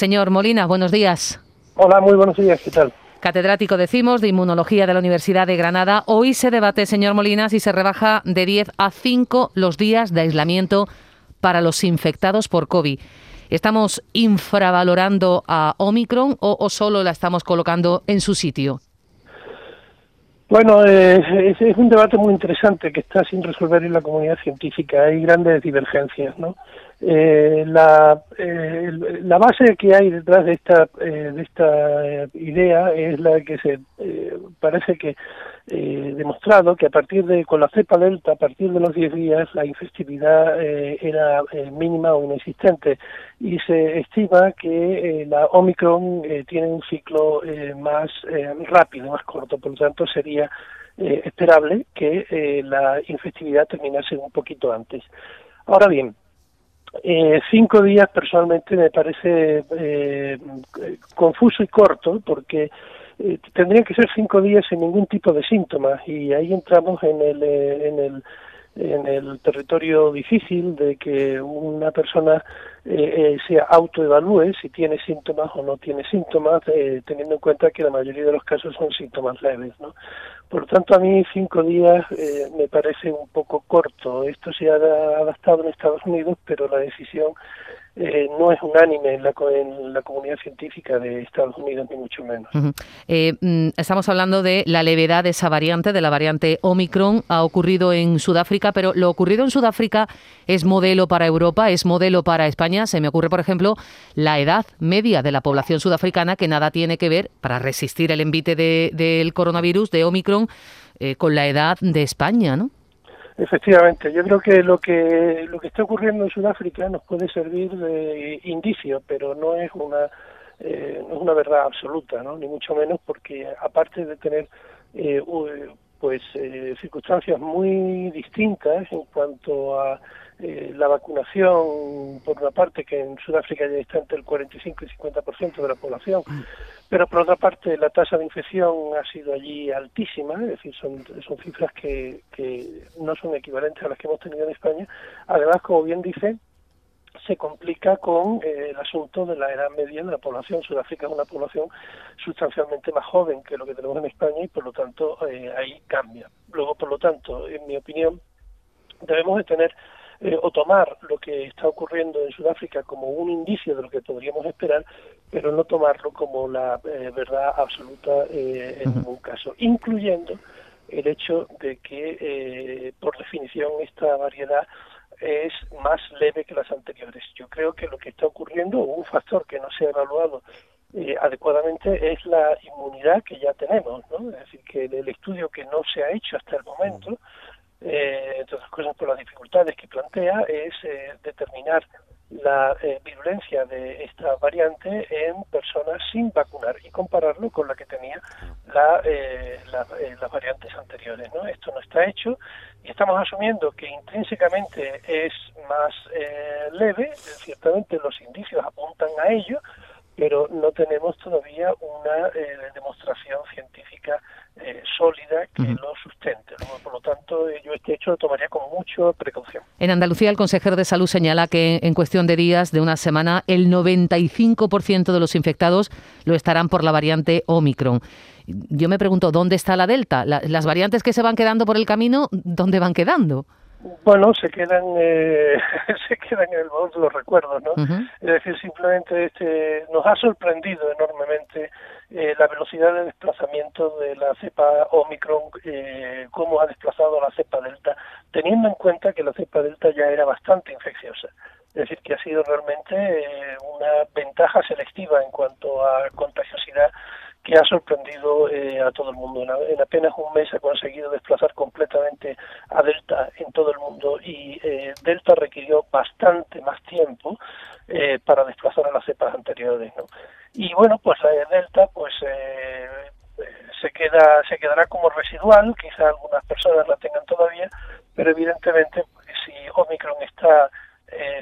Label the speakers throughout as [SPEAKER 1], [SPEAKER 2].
[SPEAKER 1] Señor Molina, buenos días.
[SPEAKER 2] Hola, muy buenos días, ¿qué tal?
[SPEAKER 1] Catedrático, decimos, de Inmunología de la Universidad de Granada. Hoy se debate, señor Molina, si se rebaja de 10 a 5 los días de aislamiento para los infectados por COVID. ¿Estamos infravalorando a Omicron o, solo la estamos colocando en su sitio?
[SPEAKER 2] Bueno, eh, es, un debate muy interesante que está sin resolver en la comunidad científica. Hay grandes divergencias, ¿no? Eh, la, eh, la base que hay detrás de esta, eh, de esta idea es la que se parece que demostrado que a partir de con la cepa delta a partir de los 10 días la infestividad era mínima o inexistente y se estima que la Omicron tiene un ciclo más rápido, más corto, por lo tanto sería esperable que la infestividad terminase un poquito antes. Ahora bien, eh, cinco días personalmente me parece eh, confuso y corto porque eh, tendrían que ser cinco días sin ningún tipo de síntomas y ahí entramos en el, eh, en el en el territorio difícil de que una persona eh, se autoevalúe si tiene síntomas o no tiene síntomas, teniendo en cuenta que la mayoría de los casos son síntomas leves. ¿no? Por tanto, a mí cinco días eh, me parece un poco corto. Esto se ha adaptado en Estados Unidos, pero la decisión eh, no es unánime en la, en la, comunidad científica de Estados Unidos, ni mucho menos.
[SPEAKER 1] Mm, estamos hablando de la levedad de esa variante, de la variante Omicron. Ha ocurrido en Sudáfrica, pero lo ocurrido en Sudáfrica es modelo para Europa, es modelo para España. Se me ocurre, por ejemplo, la edad media de la población sudafricana, que nada tiene que ver para resistir el envite del coronavirus, de Omicron, eh, con la edad de España, ¿no?
[SPEAKER 2] Efectivamente, yo creo que lo que lo que está ocurriendo en Sudáfrica nos puede servir de indicio, pero no es una eh, no es una verdad absoluta, ¿no? Ni mucho menos porque aparte de tener eh, pues eh, circunstancias muy distintas en cuanto a eh, la vacunación, por una parte, que en Sudáfrica ya está entre el 45 y 50% de la población, pero por otra parte la tasa de infección ha sido allí altísima, es decir, son, son cifras que, que no son equivalentes a las que hemos tenido en España. Además, como bien dice, se complica con eh, el asunto de la edad media de la población. Sudáfrica es una población sustancialmente más joven que lo que tenemos en España y por lo tanto eh, ahí cambia. Luego, por lo tanto, en mi opinión, debemos de tener eh, o tomar lo que está ocurriendo en Sudáfrica como un indicio de lo que podríamos esperar, pero no tomarlo como la eh, verdad absoluta eh, en ningún caso, incluyendo el hecho de que, por definición, esta variedad es más leve que las anteriores. Yo creo que lo que está ocurriendo, un factor que no se ha evaluado adecuadamente, es la inmunidad que ya tenemos, ¿no? Es decir, que el estudio que no se ha hecho hasta el momento eh, entre otras cosas por las dificultades que plantea, es eh, determinar la eh, virulencia de esta variante en personas sin vacunar y compararlo con la que tenía la, eh, las variantes anteriores. ¿no? Esto no está hecho y estamos asumiendo que intrínsecamente es más leve, ciertamente los indicios apuntan a ello, pero no tenemos todavía una demostración científica sólida que lo sustente. Por lo tanto, yo este hecho lo tomaría con mucha precaución.
[SPEAKER 1] En Andalucía, el consejero de salud señala que en cuestión de días, de una semana, el 95% de los infectados lo estarán por la variante Omicron. Yo me pregunto, ¿dónde está la Delta? las variantes que se van quedando por el camino, ¿dónde van quedando?
[SPEAKER 2] Bueno, se quedan eh, se quedan en el baúl de los recuerdos, ¿no? Es decir, simplemente este nos ha sorprendido enormemente eh, la velocidad de desplazamiento de la cepa Omicron, eh, cómo ha desplazado la cepa Delta, teniendo en cuenta que la cepa Delta ya era bastante infecciosa. Es decir, que ha sido realmente eh, una ventaja selectiva en cuanto a contagiosidad que ha sorprendido eh, a todo el mundo. En, apenas un mes ha conseguido desplazar completamente a Delta en todo el mundo y eh, Delta requirió bastante más tiempo eh, para desplazar a las cepas anteriores. ¿no? Y bueno, pues la de Delta pues se queda se quedará como residual, quizá algunas personas la tengan todavía, pero evidentemente pues, si Omicron está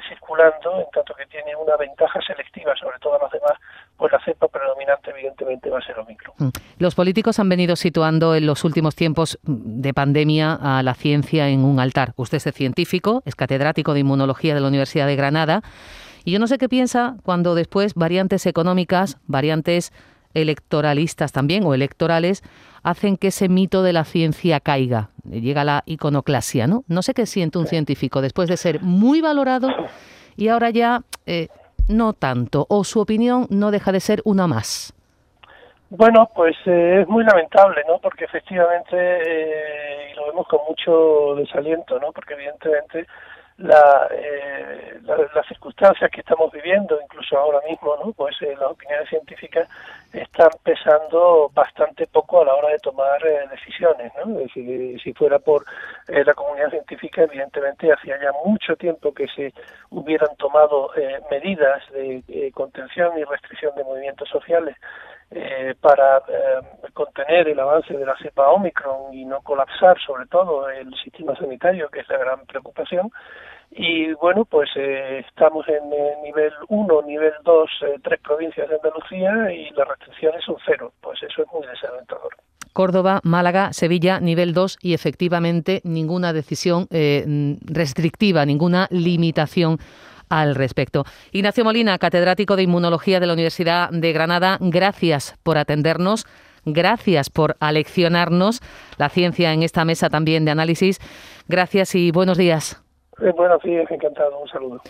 [SPEAKER 2] circulando, en tanto que tiene una ventaja selectiva sobre todas las demás, pues la cepa predominante evidentemente va a ser Omicron. Mm.
[SPEAKER 1] Los políticos han venido situando en los últimos tiempos de pandemia a la ciencia en un altar. Usted es científico, es catedrático de inmunología de la Universidad de Granada Y yo no sé qué piensa cuando después variantes económicas, variantes electoralistas también o electorales hacen que ese mito de la ciencia caiga. Llega la iconoclasia, ¿no? No sé qué siente un científico después de ser muy valorado y ahora ya eh, no tanto, o su opinión no deja de ser una más.
[SPEAKER 2] Bueno, pues eh, es muy lamentable, ¿no? Porque efectivamente, eh, y lo vemos con mucho desaliento, ¿no? Porque evidentemente la, eh, las circunstancias que estamos viviendo, incluso ahora mismo, ¿no? pues eh, las opiniones científicas están pesando bastante poco a la hora de tomar eh, decisiones. ¿no? Si, si fuera por eh, la comunidad científica, evidentemente hacía ya mucho tiempo que se hubieran tomado medidas de contención y restricción de movimientos sociales eh, para eh, contener el avance de la cepa Omicron y no colapsar sobre todo el sistema sanitario, que es la gran preocupación. Y bueno, pues eh, estamos en nivel 1, nivel 2, tres provincias de Andalucía y las restricciones son cero. Pues eso es muy desalentador.
[SPEAKER 1] Córdoba, Málaga, Sevilla, nivel 2 y efectivamente ninguna decisión restrictiva, ninguna limitación al respecto. Ignacio Molina, catedrático de Inmunología de la Universidad de Granada, gracias por atendernos. Gracias por aleccionarnos la ciencia en esta mesa también de análisis. Gracias y buenos días.
[SPEAKER 2] Eh, buenos días, encantado. Un saludo.